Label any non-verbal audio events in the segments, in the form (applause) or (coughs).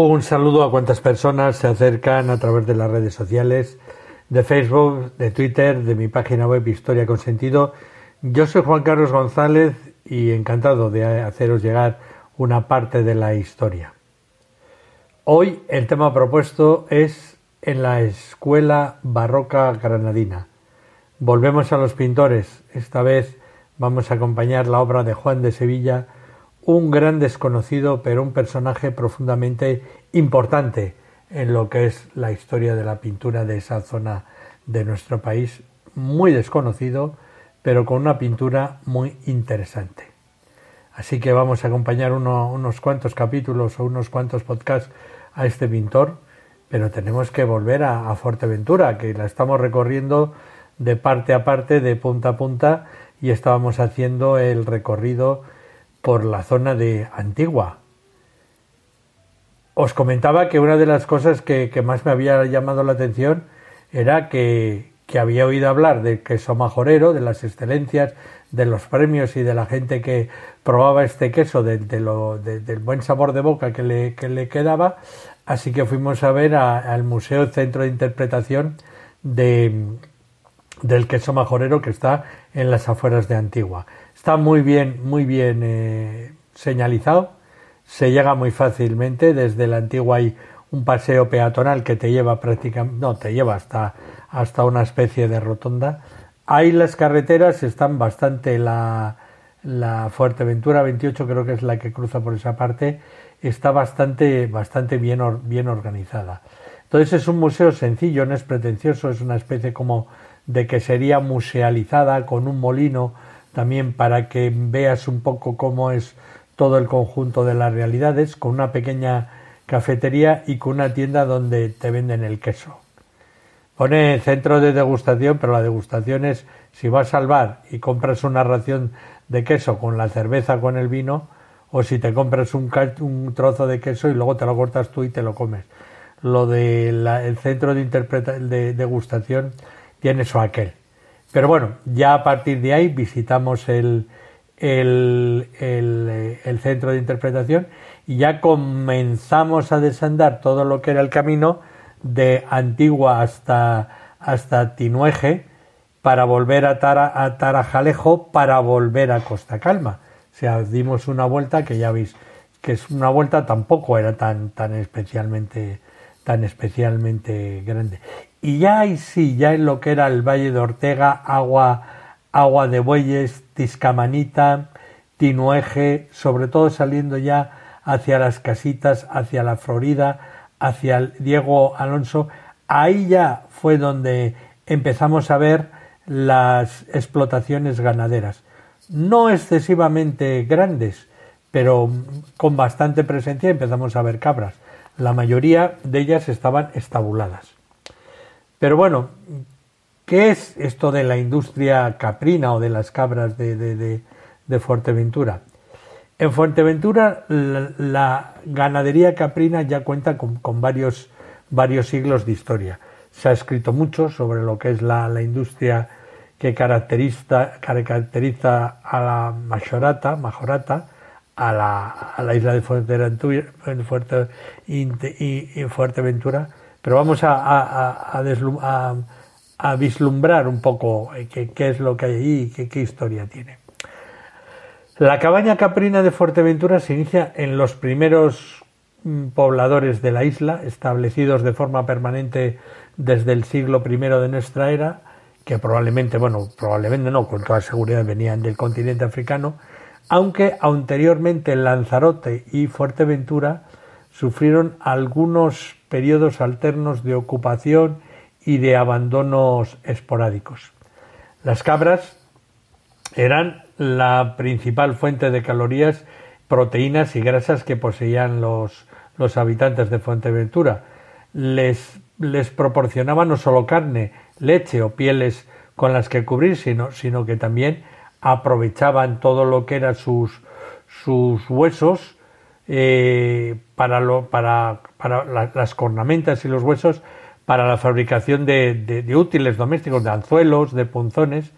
Un saludo a cuantas personas se acercan a través de las redes sociales, de Facebook, de Twitter, de mi página web Historia con Sentido. Yo soy Juan Carlos González y encantado de haceros llegar una parte de la historia. Hoy el tema propuesto es en la escuela barroca granadina. Volvemos a los pintores. Esta vez vamos a acompañar la obra de Juan de Sevilla un gran desconocido, pero un personaje profundamente importante en lo que es la historia de la pintura de esa zona de nuestro país, muy desconocido, pero con una pintura muy interesante. Así que vamos a acompañar unos cuantos capítulos o unos cuantos podcasts a este pintor, pero tenemos que volver a, a Fuerteventura, que la estamos recorriendo de parte a parte, de punta a punta, y estábamos haciendo el recorrido por la zona de Antigua. Os comentaba que una de las cosas que, más me había llamado la atención era que, había oído hablar del queso majorero, de las excelencias, de los premios y de la gente que probaba este queso, de, del buen sabor de boca que le, quedaba. Así que fuimos a ver al Museo Centro de Interpretación de, del queso majorero que está en las afueras de Antigua. Está muy bien, muy bien eh, señalizado. Se llega muy fácilmente. Desde la antigua hay un paseo peatonal que te lleva prácticamente, no, te lleva hasta, hasta una especie de rotonda. Ahí las carreteras están bastante, la, la Fuerteventura 28 creo que es la que cruza por esa parte, está bastante, bastante bien, bien organizada. Entonces es un museo sencillo, no es pretencioso, es una especie como de que sería musealizada con un molino también para que veas un poco cómo es todo el conjunto de las realidades, con una pequeña cafetería y con una tienda donde te venden el queso. Pone centro de degustación, pero la degustación es si vas al bar y compras una ración de queso con la cerveza, con el vino, o si te compras un, trozo de queso y luego te lo cortas tú y te lo comes. Lo del el centro de, de degustación tiene eso aquel. Pero bueno, ya a partir de ahí visitamos el, el, el, centro de interpretación y ya comenzamos a desandar todo lo que era el camino de Antigua hasta, hasta Tinueje para volver a, Tara, a Tarajalejo para volver a Costa Calma. O sea, dimos una vuelta que ya veis que es una vuelta tampoco era tan, tan especialmente tan especialmente grande. Y ya ahí sí, ya en lo que era el Valle de Ortega, agua, agua de bueyes, Tiscamanita, Tinueje, sobre todo saliendo ya hacia las casitas, hacia la Florida, hacia el Diego Alonso, ahí ya fue donde empezamos a ver las explotaciones ganaderas. No excesivamente grandes, pero con bastante presencia empezamos a ver cabras. La mayoría de ellas estaban estabuladas. Pero bueno, ¿qué es esto de la industria caprina o de las cabras de, de, Fuerteventura? En Fuerteventura la, ganadería caprina ya cuenta con, varios, varios, siglos de historia. Se ha escrito mucho sobre lo que es la, industria que caracteriza, caracteriza a la majorata, majorata a, la, a la isla de Fuerteventura, y Fuerteventura pero vamos a, a, vislumbrar un poco eh, qué, es lo que hay allí y qué, historia tiene. La cabaña caprina de Fuerteventura se inicia en los primeros mm, pobladores de la isla, establecidos de forma permanente desde el siglo I de nuestra era, que probablemente, bueno, probablemente no, con toda seguridad venían del continente africano, aunque anteriormente Lanzarote y Fuerteventura sufrieron algunos periodos alternos de ocupación y de abandonos esporádicos. Las cabras eran la principal fuente de calorías proteínas y grasas que poseían los, los habitantes de Fuerteventura. Les, les proporcionaban no solo carne, leche o pieles con las que cubrir, sino, sino que también aprovechaban todo lo que eran sus, sus huesos eh, para, lo, para, para las cornamentas y los huesos para la fabricación de, útiles domésticos, de anzuelos, de punzones.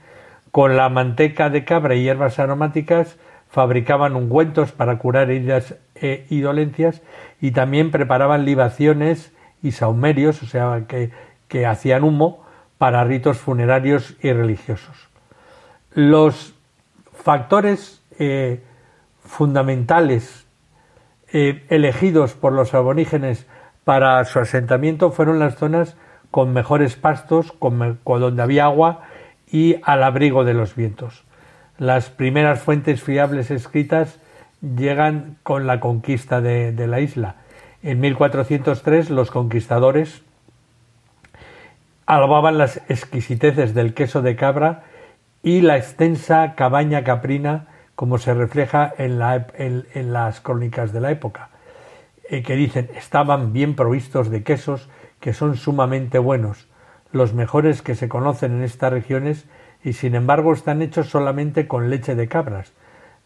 Con la manteca de cabra y hierbas aromáticas fabricaban ungüentos para curar heridas e, y dolencias y también preparaban libaciones y saumerios, o sea, que, que hacían humo para ritos funerarios y religiosos. Los factores eh, fundamentales eh, elegidos por los aborígenes para su asentamiento fueron las zonas con mejores pastos, con, donde había agua y al abrigo de los vientos. Las primeras fuentes fiables escritas llegan con la conquista de, de la isla. En 1403 los conquistadores alababan las exquisiteces del queso de cabra y la extensa cabaña caprina como se refleja en, las crónicas de la época, eh, que dicen estaban bien provistos de quesos que son sumamente buenos, los mejores que se conocen en estas regiones y sin embargo están hechos solamente con leche de cabras,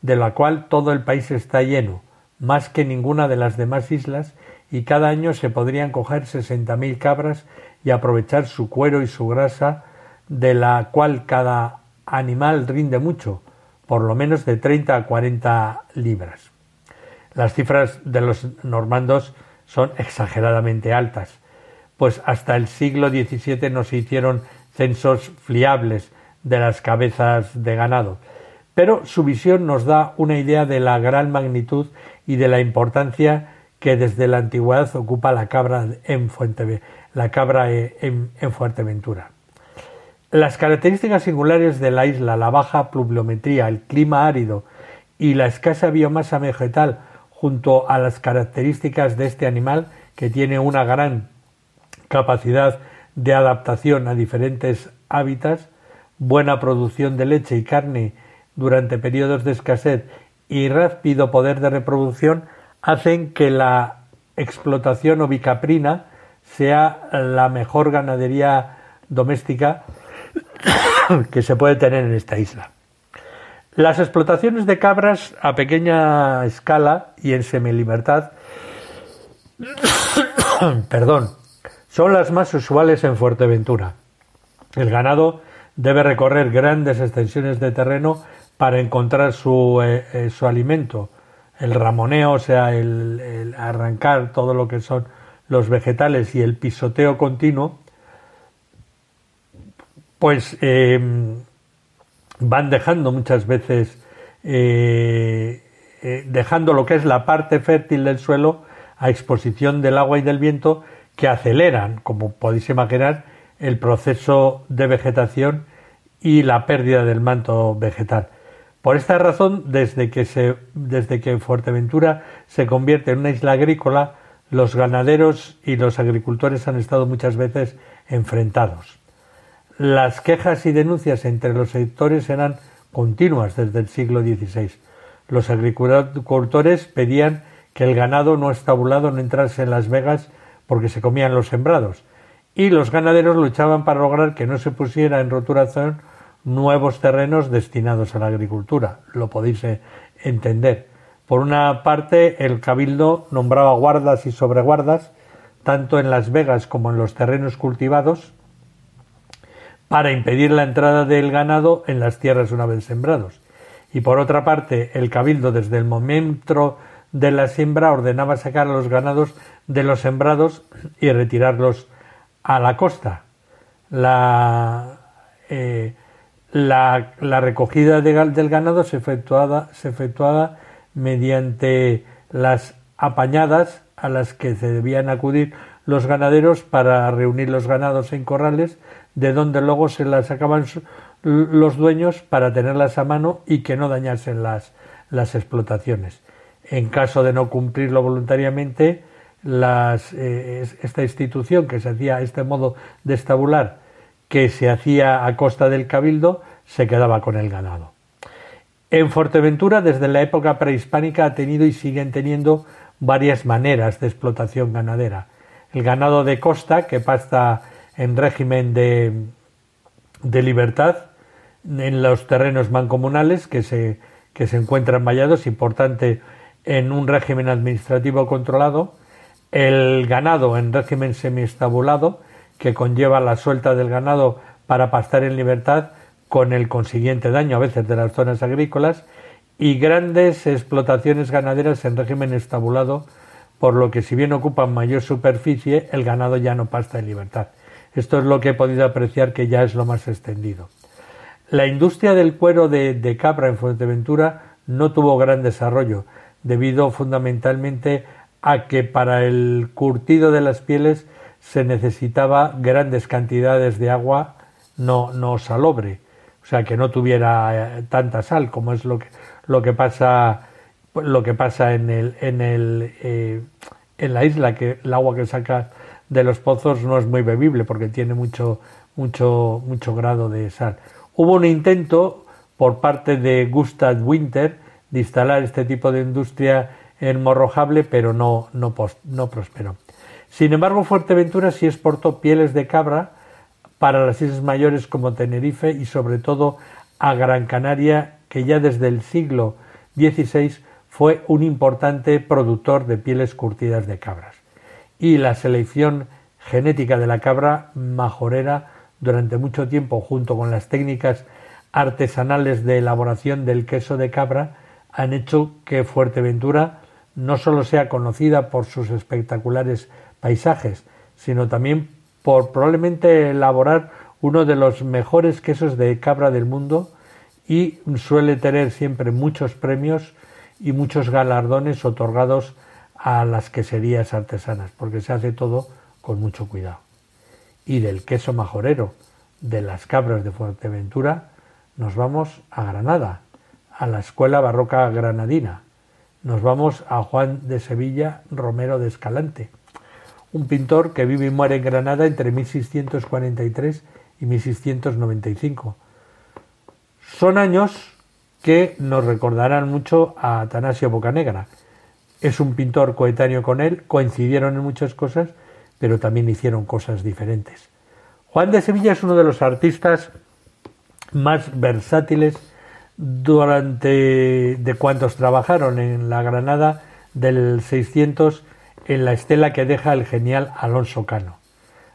de la cual todo el país está lleno, más que ninguna de las demás islas, y cada año se podrían coger sesenta mil cabras y aprovechar su cuero y su grasa, de la cual cada animal rinde mucho, por lo menos de 30 a 40 libras. Las cifras de los normandos son exageradamente altas, pues hasta el siglo XVII no se hicieron censos fiables de las cabezas de ganado, pero su visión nos da una idea de la gran magnitud y de la importancia que desde la antigüedad ocupa la cabra en, Fuente, la cabra en, Fuerteventura. Las características singulares de la isla, la baja pluviometría, el clima árido y la escasa biomasa vegetal, junto a las características de este animal que tiene una gran capacidad de adaptación a diferentes hábitats, buena producción de leche y carne durante periodos de escasez y rápido poder de reproducción, hacen que la explotación ovicaprina sea la mejor ganadería doméstica (coughs) que se puede tener en esta isla. Las explotaciones de cabras a pequeña escala y en semilibertad (coughs) perdón, son las más usuales en Fuerteventura. El ganado debe recorrer grandes extensiones de terreno para encontrar su, eh, eh, su alimento, el ramoneo, o sea, el, arrancar todo lo que son los vegetales y el pisoteo continuo, pues eh, van dejando muchas veces, eh, eh, dejando lo que es la parte fértil del suelo a exposición del agua y del viento que aceleran, como podéis imaginar, el proceso de vegetación y la pérdida del manto vegetal. Por esta razón, desde que, desde que Fuerteventura se convierte en una isla agrícola, los ganaderos y los agricultores han estado muchas veces enfrentados. Las quejas y denuncias entre los sectores eran continuas desde el siglo XVI. Los agricultores pedían que el ganado no estabulado no entrase en Las Vegas porque se comían los sembrados, y los ganaderos luchaban para lograr que no se pusiera en roturación nuevos terrenos destinados a la agricultura. Lo podéis eh, entender. Por una parte, el cabildo nombraba guardas y sobreguardas, tanto en Las Vegas como en los terrenos cultivados, para impedir la entrada del ganado en las tierras una vez sembrados. Y por otra parte, el cabildo desde el momento de la siembra ordenaba sacar a los ganados de los sembrados y retirarlos a la costa. La, eh, la, recogida del ganado se efectuaba, se efectuaba mediante las apañadas a las que se debían acudir los ganaderos para reunir los ganados en corrales, de donde luego se las sacaban los dueños para tenerlas a mano y que no dañasen las, las explotaciones. En caso de no cumplirlo voluntariamente, las, eh, esta institución que se hacía, este modo de estabular, que se hacía a costa del cabildo se quedaba con el ganado. En Fuerteventura, desde la época prehispánica, ha tenido y siguen teniendo varias maneras de explotación ganadera. El ganado de costa, que pasta en régimen de, de libertad en los terrenos mancomunales que se, que se encuentran vallados, importante en un régimen administrativo controlado, el ganado en régimen semiestabulado, que conlleva la suelta del ganado para pastar en libertad, con el consiguiente daño a veces de las zonas agrícolas, y grandes explotaciones ganaderas en régimen estabulado, por lo que si bien ocupan mayor superficie, el ganado ya no pasta en libertad. Esto es lo que he podido apreciar que ya es lo más extendido. La industria del cuero de, cabra en Fuerteventura no tuvo gran desarrollo, debido fundamentalmente a que para el curtido de las pieles se necesitaba grandes cantidades de agua no, no salobre, o sea que no tuviera eh, tanta sal como es lo que, lo que pasa lo que pasa en el, en el eh, en la isla que el agua que saca de los pozos no es muy bebible porque tiene mucho mucho mucho grado de sal Hubo un intento por parte de Gustav Winter de instalar este tipo de industria en Morrojable, pero no, no, no prosperó. Sin embargo, Fuerteventura sí exportó pieles de cabra para las islas mayores como Tenerife y sobre todo a Gran Canaria, que ya desde el siglo XVI fue un importante productor de pieles curtidas de cabras. Y la selección genética de la cabra majorera durante mucho tiempo junto con las técnicas artesanales de elaboración del queso de cabra han hecho que Fuerteventura no solo sea conocida por sus espectaculares paisajes, sino también por probablemente elaborar uno de los mejores quesos de cabra del mundo y suele tener siempre muchos premios y muchos galardones otorgados a las queserías artesanas, porque se hace todo con mucho cuidado y del queso majorero de las cabras de Fuerteventura, nos vamos a Granada, a la Escuela Barroca Granadina. Nos vamos a Juan de Sevilla Romero de Escalante, un pintor que vive y muere en Granada entre 1643 y 1695. Son años que nos recordarán mucho a Atanasio Bocanegra. Es un pintor coetáneo con él, coincidieron en muchas cosas, pero también hicieron cosas diferentes. Juan de Sevilla es uno de los artistas más versátiles durante de cuantos trabajaron en la Granada del 600 en la estela que deja el genial Alonso Cano.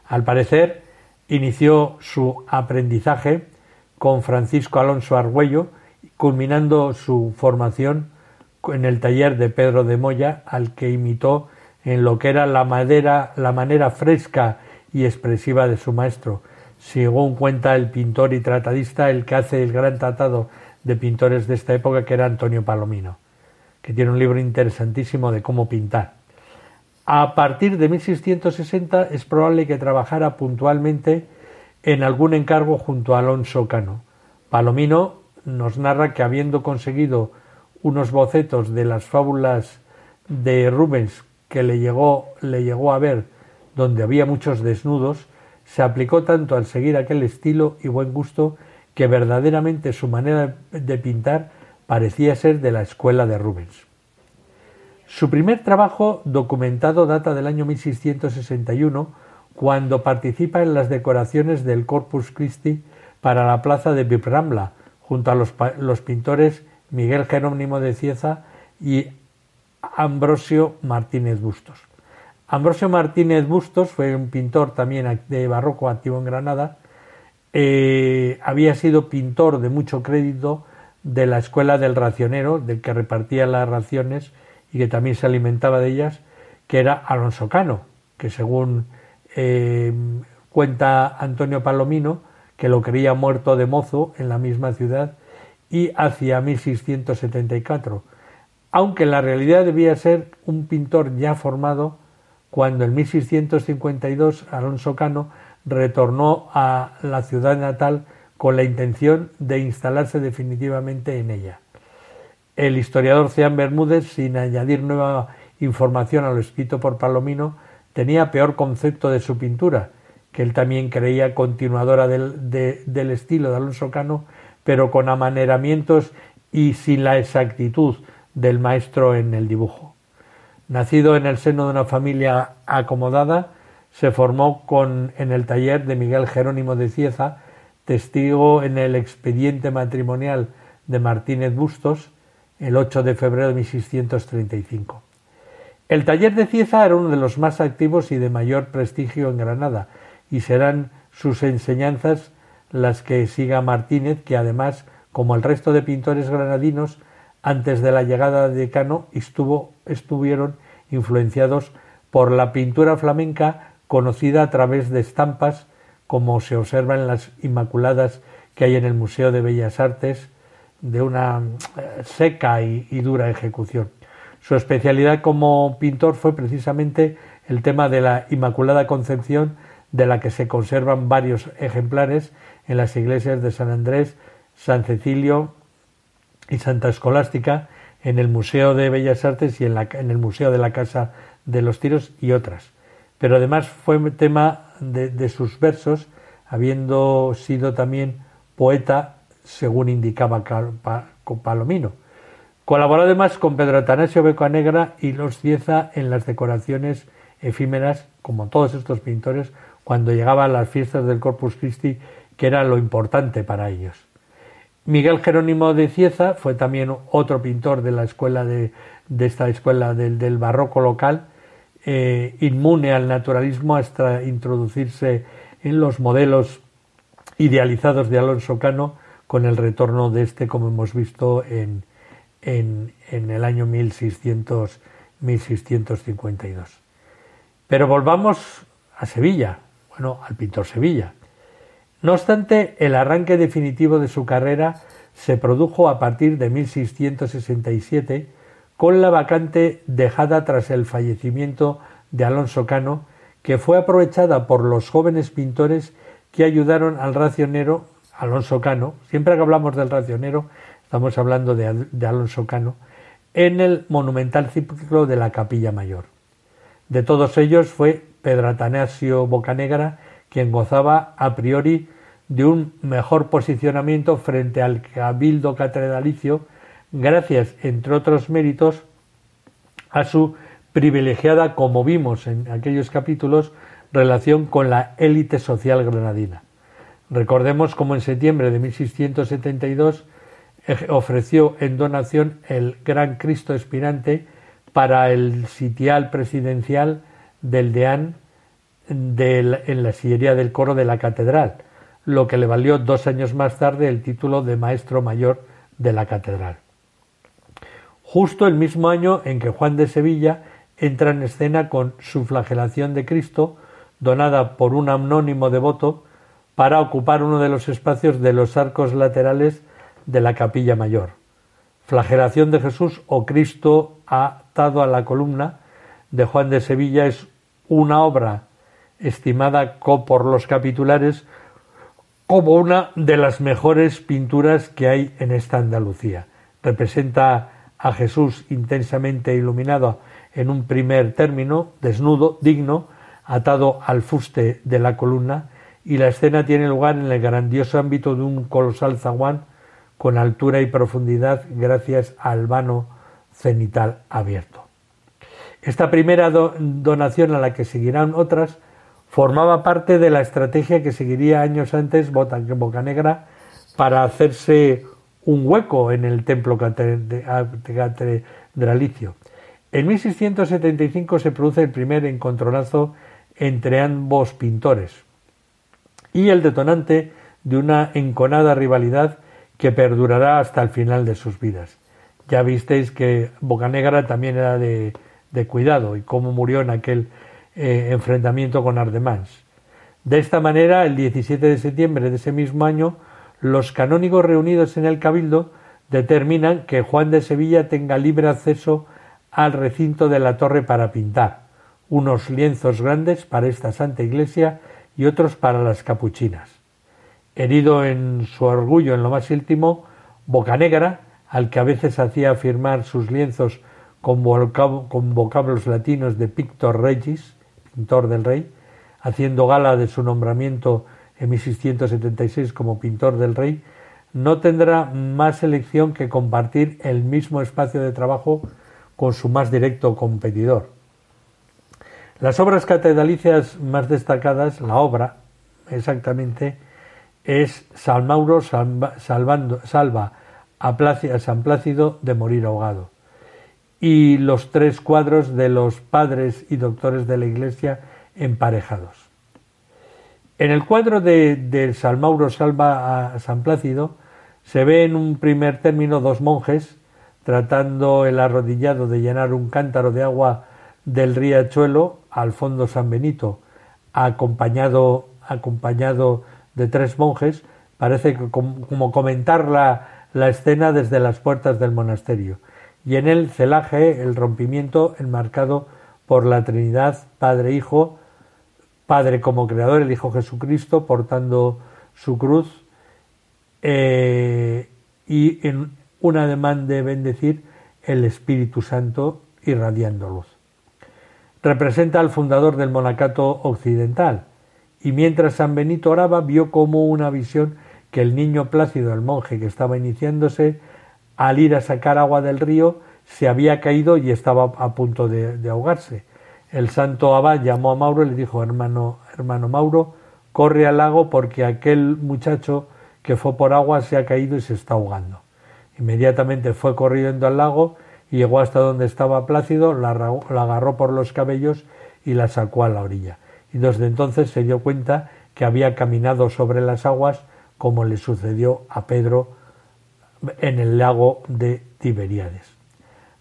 Al parecer, inició su aprendizaje con Francisco Alonso Argüello, culminando su formación en el taller de Pedro de Moya, al que imitó en lo que era la madera, la manera fresca y expresiva de su maestro, según cuenta el pintor y tratadista, el que hace el gran tratado de pintores de esta época, que era Antonio Palomino, que tiene un libro interesantísimo de cómo pintar. A partir de 1660 es probable que trabajara puntualmente en algún encargo junto a Alonso Cano. Palomino nos narra que habiendo conseguido unos bocetos de las fábulas de Rubens que le llegó, le llegó a ver donde había muchos desnudos, se aplicó tanto al seguir aquel estilo y buen gusto que verdaderamente su manera de pintar parecía ser de la escuela de Rubens. Su primer trabajo documentado data del año 1661, cuando participa en las decoraciones del Corpus Christi para la plaza de Biprambla, junto a los, los pintores Miguel Jerónimo de Cieza y Ambrosio Martínez Bustos. Ambrosio Martínez Bustos fue un pintor también de barroco activo en Granada. Eh, había sido pintor de mucho crédito de la escuela del racionero, del que repartía las raciones y que también se alimentaba de ellas, que era Alonso Cano, que según eh, cuenta Antonio Palomino, que lo creía muerto de mozo en la misma ciudad y hacia 1674 aunque en la realidad debía ser un pintor ya formado cuando en 1652 Alonso Cano retornó a la ciudad natal con la intención de instalarse definitivamente en ella. El historiador Ceán Bermúdez, sin añadir nueva información a lo escrito por Palomino, tenía peor concepto de su pintura, que él también creía continuadora del, del estilo de Alonso Cano, pero con amaneramientos y sin la exactitud del maestro en el dibujo. Nacido en el seno de una familia acomodada, se formó con, en el taller de Miguel Jerónimo de Cieza, testigo en el expediente matrimonial de Martínez Bustos, el 8 de febrero de 1635. El taller de Cieza era uno de los más activos y de mayor prestigio en Granada, y serán sus enseñanzas las que siga Martínez, que además, como el resto de pintores granadinos, antes de la llegada de Cano estuvo, estuvieron influenciados por la pintura flamenca conocida a través de estampas, como se observa en las Inmaculadas que hay en el Museo de Bellas Artes, de una eh, seca y, y dura ejecución. Su especialidad como pintor fue precisamente el tema de la Inmaculada Concepción, de la que se conservan varios ejemplares en las iglesias de San Andrés, San Cecilio y Santa Escolástica, en el Museo de Bellas Artes y en, el Museo de la Casa de los Tiros y otras. Pero además fue tema de sus versos, habiendo sido también poeta, según indicaba Palomino. Colaboró además con Pedro Atanasio Becoanegra y Los Cieza en las decoraciones efímeras, como todos estos pintores, cuando llegaban las fiestas del Corpus Christi, que era lo importante para ellos. Miguel Jerónimo de Cieza fue también otro pintor de la escuela de, esta escuela del, barroco local, eh, inmune al naturalismo hasta introducirse en los modelos idealizados de Alonso Cano con el retorno de este, como hemos visto en, en, el año 1600, 1652. Pero volvamos a Sevilla, bueno, al pintor Sevilla. No obstante, el arranque definitivo de su carrera se produjo a partir de 1667 con la vacante dejada tras el fallecimiento de Alonso Cano, que fue aprovechada por los jóvenes pintores que ayudaron al racionero Alonso Cano, siempre que hablamos del racionero estamos hablando de, Alonso Cano, en el monumental ciclo de la Capilla Mayor. De todos ellos fue Pedro Atanasio Bocanegra quien gozaba a priori de un mejor posicionamiento frente al cabildo catedralicio, gracias, entre otros méritos, a su privilegiada, como vimos en aquellos capítulos, relación con la élite social granadina. Recordemos cómo en septiembre de 1672 ofreció en donación el Gran Cristo Espirante para el sitial presidencial del deán en la sillería del coro de la catedral, lo que le valió dos años más tarde el título de maestro mayor de la catedral. Justo el mismo año en que Juan de Sevilla entra en escena con su flagelación de Cristo, donada por un anónimo devoto, para ocupar uno de los espacios de los arcos laterales de la capilla mayor. Flagelación de Jesús o Cristo atado a la columna de Juan de Sevilla es una obra estimada por los capitulares como una de las mejores pinturas que hay en esta Andalucía. Representa a Jesús intensamente iluminado en un primer término, desnudo, digno, atado al fuste de la columna, y la escena tiene lugar en el grandioso ámbito de un colosal zaguán con altura y profundidad gracias al vano cenital abierto. Esta primera donación a la que seguirán otras formaba parte de la estrategia que seguiría años antes Bocanegra para hacerse un hueco en el templo catedralicio. En 1675 se produce el primer encontronazo entre ambos pintores y el detonante de una enconada rivalidad que perdurará hasta el final de sus vidas. Ya visteis que Bocanegra también era de, cuidado y cómo murió en aquel eh, enfrentamiento con Ardemans. De esta manera, el 17 de septiembre de ese mismo año, los canónigos reunidos en el Cabildo determinan que Juan de Sevilla tenga libre acceso al recinto de la torre para pintar, unos lienzos grandes para esta santa iglesia y otros para las capuchinas herido en su orgullo en lo más íntimo, Bocanegra, al que a veces hacía firmar sus lienzos con, vocablos latinos de Pictor Regis, pintor del rey, haciendo gala de su nombramiento en 1676 como pintor del rey, no tendrá más elección que compartir el mismo espacio de trabajo con su más directo competidor. Las obras catedralicias más destacadas, la obra exactamente, es San Mauro salvando, salva a, San Plácido de morir ahogado y los tres cuadros de los padres y doctores de la Iglesia emparejados. En el cuadro de, San Mauro salva a San Plácido se ve en un primer término dos monjes tratando el arrodillado de llenar un cántaro de agua del riachuelo al fondo San Benito, acompañado, acompañado de tres monjes, parece como comentar la, la escena desde las puertas del monasterio, y en el celaje el rompimiento enmarcado por la Trinidad, Padre Hijo, Padre como Creador, el Hijo Jesucristo, portando su cruz, eh, y en un ademán de bendecir el Espíritu Santo irradiando luz. Representa al fundador del monacato occidental, y mientras San Benito oraba vio como una visión que el niño Plácido, el monje que estaba iniciándose, al ir a sacar agua del río, se había caído y estaba a punto de, ahogarse. El santo abad llamó a Mauro y le dijo, hermano, hermano Mauro, corre al lago porque aquel muchacho que fue por agua se ha caído y se está ahogando. Inmediatamente fue corriendo al lago y llegó hasta donde estaba Plácido, la, agarró por los cabellos y la sacó a la orilla. Y desde entonces se dio cuenta que había caminado sobre las aguas como le sucedió a Pedro en el lago de Tiberíades.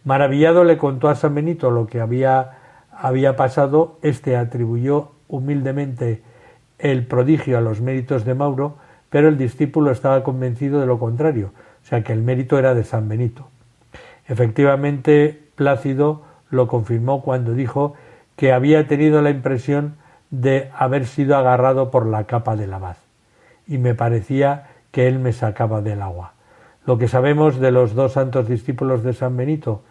Maravillado le contó a San Benito lo que había, había pasado, éste atribuyó humildemente el prodigio a los méritos de Mauro, pero el discípulo estaba convencido de lo contrario, o sea que el mérito era de San Benito. Efectivamente, Plácido lo confirmó cuando dijo que había tenido la impresión de haber sido agarrado por la capa del abad, y me parecía que él me sacaba del agua. Lo que sabemos de los dos santos discípulos de San Benito,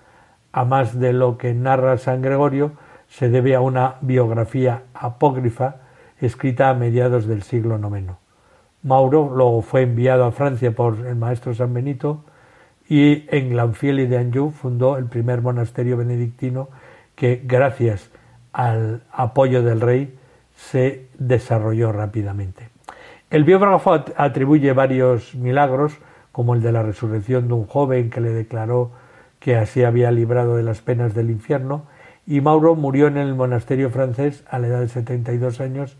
a más de lo que narra San Gregorio, se debe a una biografía apócrifa escrita a mediados del siglo IX. Mauro luego fue enviado a Francia por el maestro San Benito y en Glanfieli de Anjou fundó el primer monasterio benedictino que gracias al apoyo del rey se desarrolló rápidamente. El biógrafo atribuye varios milagros, como el de la resurrección de un joven que le declaró que así había librado de las penas del infierno, y Mauro murió en el monasterio francés a la edad de 72 años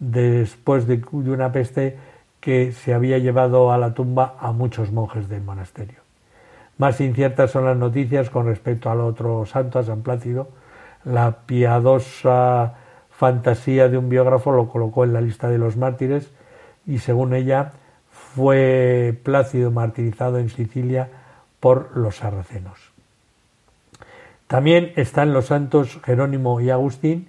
después de una peste que se había llevado a la tumba a muchos monjes del monasterio. Más inciertas son las noticias con respecto al otro santo, a San Plácido. La piadosa fantasía de un biógrafo lo colocó en la lista de los mártires y según ella fue Plácido martirizado en Sicilia por los sarracenos. También están los santos Jerónimo y Agustín,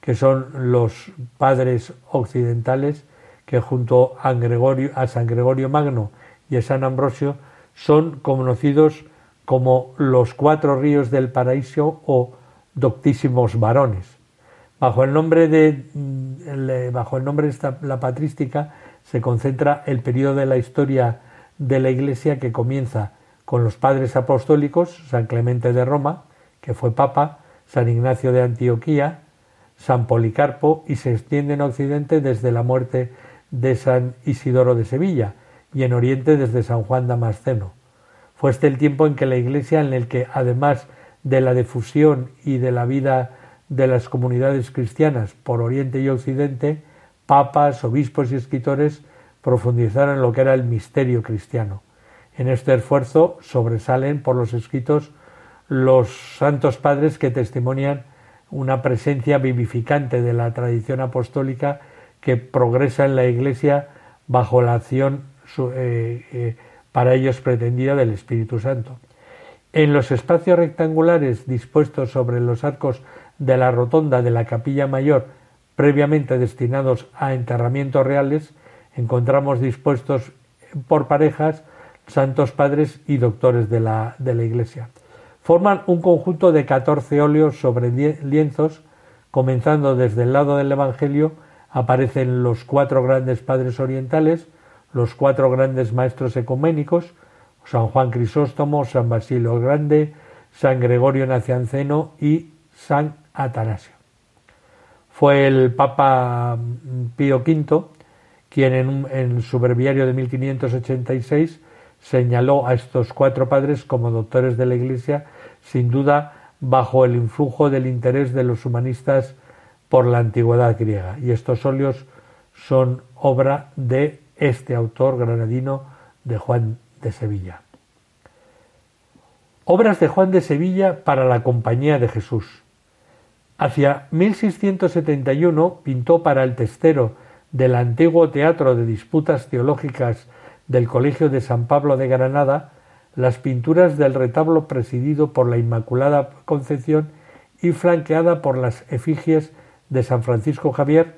que son los padres occidentales que junto a, Gregorio, a San Gregorio Magno y a San Ambrosio son conocidos como los cuatro ríos del paraíso o doctísimos varones. Bajo el nombre de, mm, bajo el nombre de esta, la patrística se concentra el periodo de la historia de la Iglesia que comienza con los padres apostólicos, San Clemente de Roma, que fue papa, San Ignacio de Antioquía, San Policarpo y se extiende en Occidente desde la muerte de San Isidoro de Sevilla y en Oriente desde San Juan Damasceno. Fue este el tiempo en que la Iglesia, en el que además de la difusión y de la vida de las comunidades cristianas por Oriente y Occidente, papas, obispos y escritores profundizaron en lo que era el misterio cristiano. En este esfuerzo sobresalen por los escritos los santos padres que testimonian una presencia vivificante de la tradición apostólica que progresa en la Iglesia bajo la acción eh, eh, para ellos pretendida del Espíritu Santo. En los espacios rectangulares dispuestos sobre los arcos de la rotonda de la capilla mayor, previamente destinados a enterramientos reales, encontramos dispuestos por parejas santos padres y doctores de la, de la Iglesia. Forman un conjunto de catorce óleos sobre lienzos, comenzando desde el lado del Evangelio aparecen los cuatro grandes padres orientales, los cuatro grandes maestros ecuménicos, San Juan Crisóstomo, San Basilio el Grande, San Gregorio Nacianceno y San Atanasio. Fue el Papa Pío V quien en, en su breviario de 1586 señaló a estos cuatro padres como doctores de la Iglesia, sin duda bajo el influjo del interés de los humanistas por la antigüedad griega. Y estos óleos son obra de este autor granadino de Juan de Sevilla. Obras de Juan de Sevilla para la Compañía de Jesús. Hacia 1671 pintó para el testero del antiguo teatro de disputas teológicas del Colegio de San Pablo de Granada las pinturas del retablo presidido por la Inmaculada Concepción y flanqueada por las efigies de San Francisco Javier,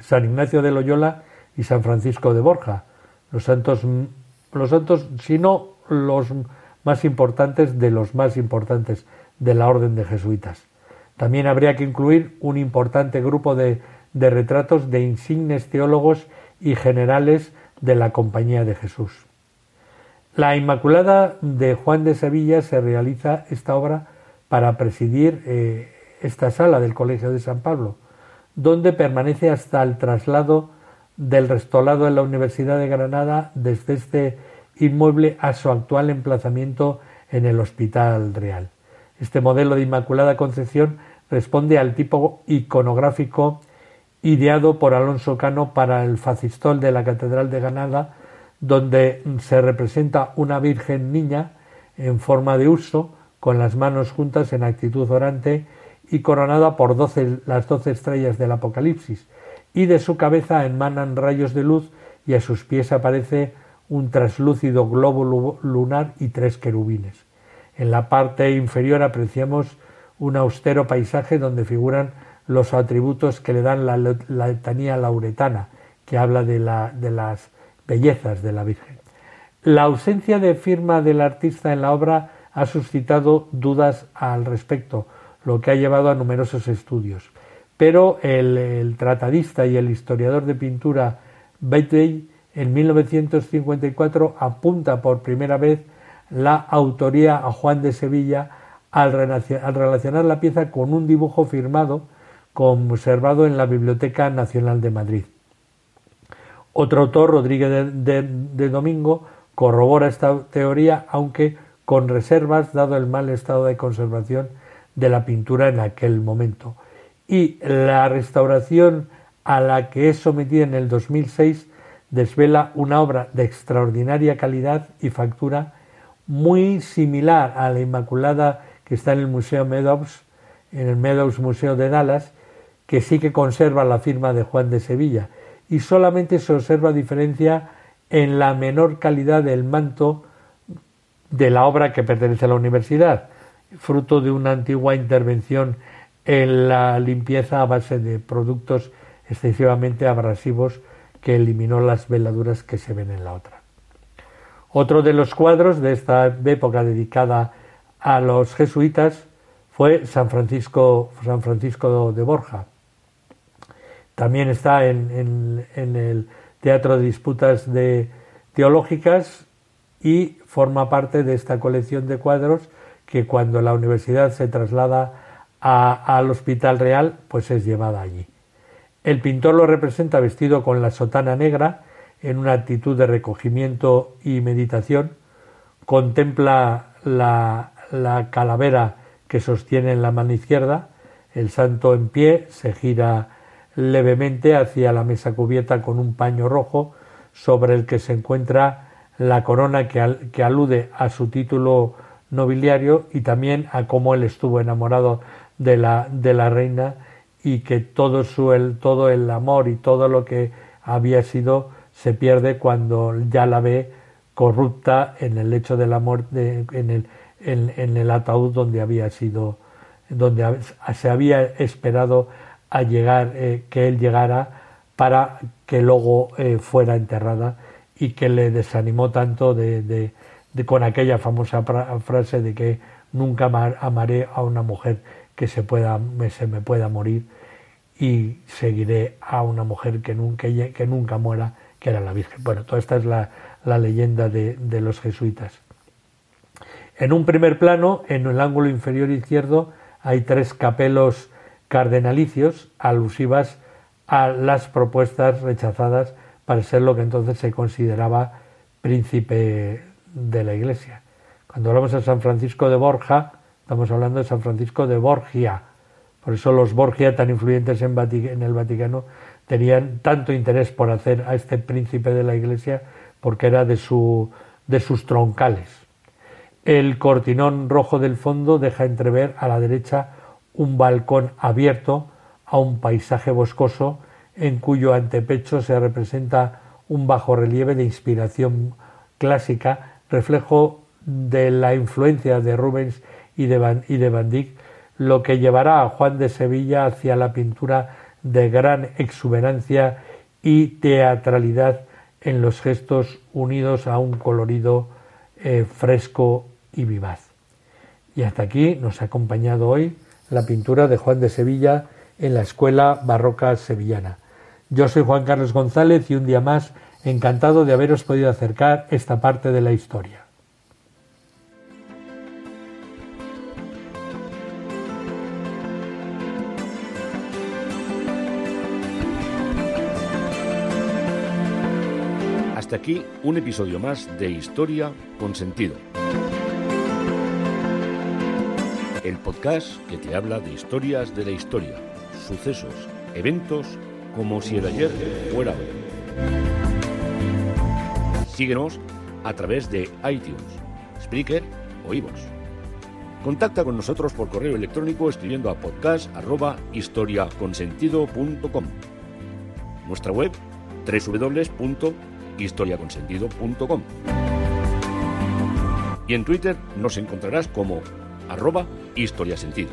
San Ignacio de Loyola y San Francisco de Borja, los santos, los santos, sino los más importantes de los más importantes de la orden de jesuitas. También habría que incluir un importante grupo de, retratos de insignes teólogos y generales de la Compañía de Jesús. La Inmaculada de Juan de Sevilla se realiza esta obra para presidir eh, esta sala del Colegio de San Pablo, donde permanece hasta el traslado del restolado en la Universidad de Granada desde este inmueble a su actual emplazamiento en el Hospital Real. Este modelo de Inmaculada Concepción responde al tipo iconográfico ideado por Alonso Cano para el facistol de la Catedral de Granada, donde se representa una Virgen niña en forma de uso, con las manos juntas en actitud orante y coronada por las doce estrellas del Apocalipsis, y de su cabeza emanan rayos de luz y a sus pies aparece un traslúcido globo lunar y tres querubines. En la parte inferior apreciamos un austero paisaje donde figuran los atributos que le dan la, letanía lauretana, que habla de, las bellezas de la Virgen. La ausencia de firma del artista en la obra ha suscitado dudas al respecto, lo que ha llevado a numerosos estudios. Pero el, tratadista y el historiador de pintura Batey en 1954 apunta por primera vez la autoría a Juan de Sevilla al relacionar la pieza con un dibujo firmado conservado en la Biblioteca Nacional de Madrid. Otro autor, Rodríguez de, Domingo, corrobora esta teoría, aunque con reservas, dado el mal estado de conservación de la pintura en aquel momento. Y la restauración a la que es sometida en el 2006 desvela una obra de extraordinaria calidad y factura muy similar a la Inmaculada que está en el Museo Meadows, en el Meadows Museo de Dallas, que sí que conserva la firma de Juan de Sevilla y solamente se observa diferencia en la menor calidad del manto de la obra que pertenece a la universidad, fruto de una antigua intervención en la limpieza a base de productos excesivamente abrasivos que eliminó las veladuras que se ven en la otra. Otro de los cuadros de esta época dedicada a los jesuitas fue San Francisco, San Francisco de Borja, también está en, el Teatro de Disputas de Teológicas y forma parte de esta colección de cuadros que cuando la universidad se traslada al Hospital Real, pues es llevada allí. El pintor lo representa vestido con la sotana negra, en una actitud de recogimiento y meditación, contempla la, la calavera que sostiene en la mano izquierda, el santo en pie se gira levemente hacia la mesa cubierta con un paño rojo sobre el que se encuentra la corona que, alude a su título nobiliario y también a cómo él estuvo enamorado de la, de la reina y que todo, su, el, todo el amor y todo lo que había sido se pierde cuando ya la ve corrupta en el lecho de la muerte, en el, en el ataúd donde había sido, donde se había esperado a llegar, eh, que él llegara para que luego eh, fuera enterrada y que le desanimó tanto de, de, con aquella famosa frase de que nunca amaré a una mujer que se, pueda, se me pueda morir y seguiré a una mujer que nunca, que nunca muera, que era la Virgen. Bueno, toda esta es la, leyenda de los jesuitas. En un primer plano, en el ángulo inferior izquierdo, hay tres capelos cardenalicios alusivas a las propuestas rechazadas para ser lo que entonces se consideraba príncipe de la Iglesia. Cuando hablamos de San Francisco de Borja, estamos hablando de San Francisco de Borgia. Por eso los Borgia, tan influyentes en, el Vaticano, tenían tanto interés por hacer a este príncipe de la Iglesia porque era de, su, de sus troncales. El cortinón rojo del fondo deja entrever a la derecha un balcón abierto a un paisaje boscoso en cuyo antepecho se representa un bajo relieve de inspiración clásica, reflejo de la influencia de Rubens y de Van, y de Van Dyck, lo que llevará a Juan de Sevilla hacia la pintura de gran exuberancia y teatralidad en los gestos unidos a un colorido eh, fresco y vivaz. Y hasta aquí nos ha acompañado hoy la pintura de Juan de Sevilla en la Escuela Barroca Sevillana. Yo soy Juan Carlos González y un día más encantado de haberos podido acercar esta parte de la historia. Hasta aquí un episodio más de Historia con Sentido. El podcast que te habla de historias de la historia, sucesos, eventos, como si el ayer fuera hoy. Síguenos a través de iTunes, Spreaker o iVoox. Contacta con nosotros por correo electrónico escribiendo a podcast@historiaconsentido.com. Nuestra web www.historiaconsentido.com. Y en Twitter nos encontrarás como arroba historia sentido.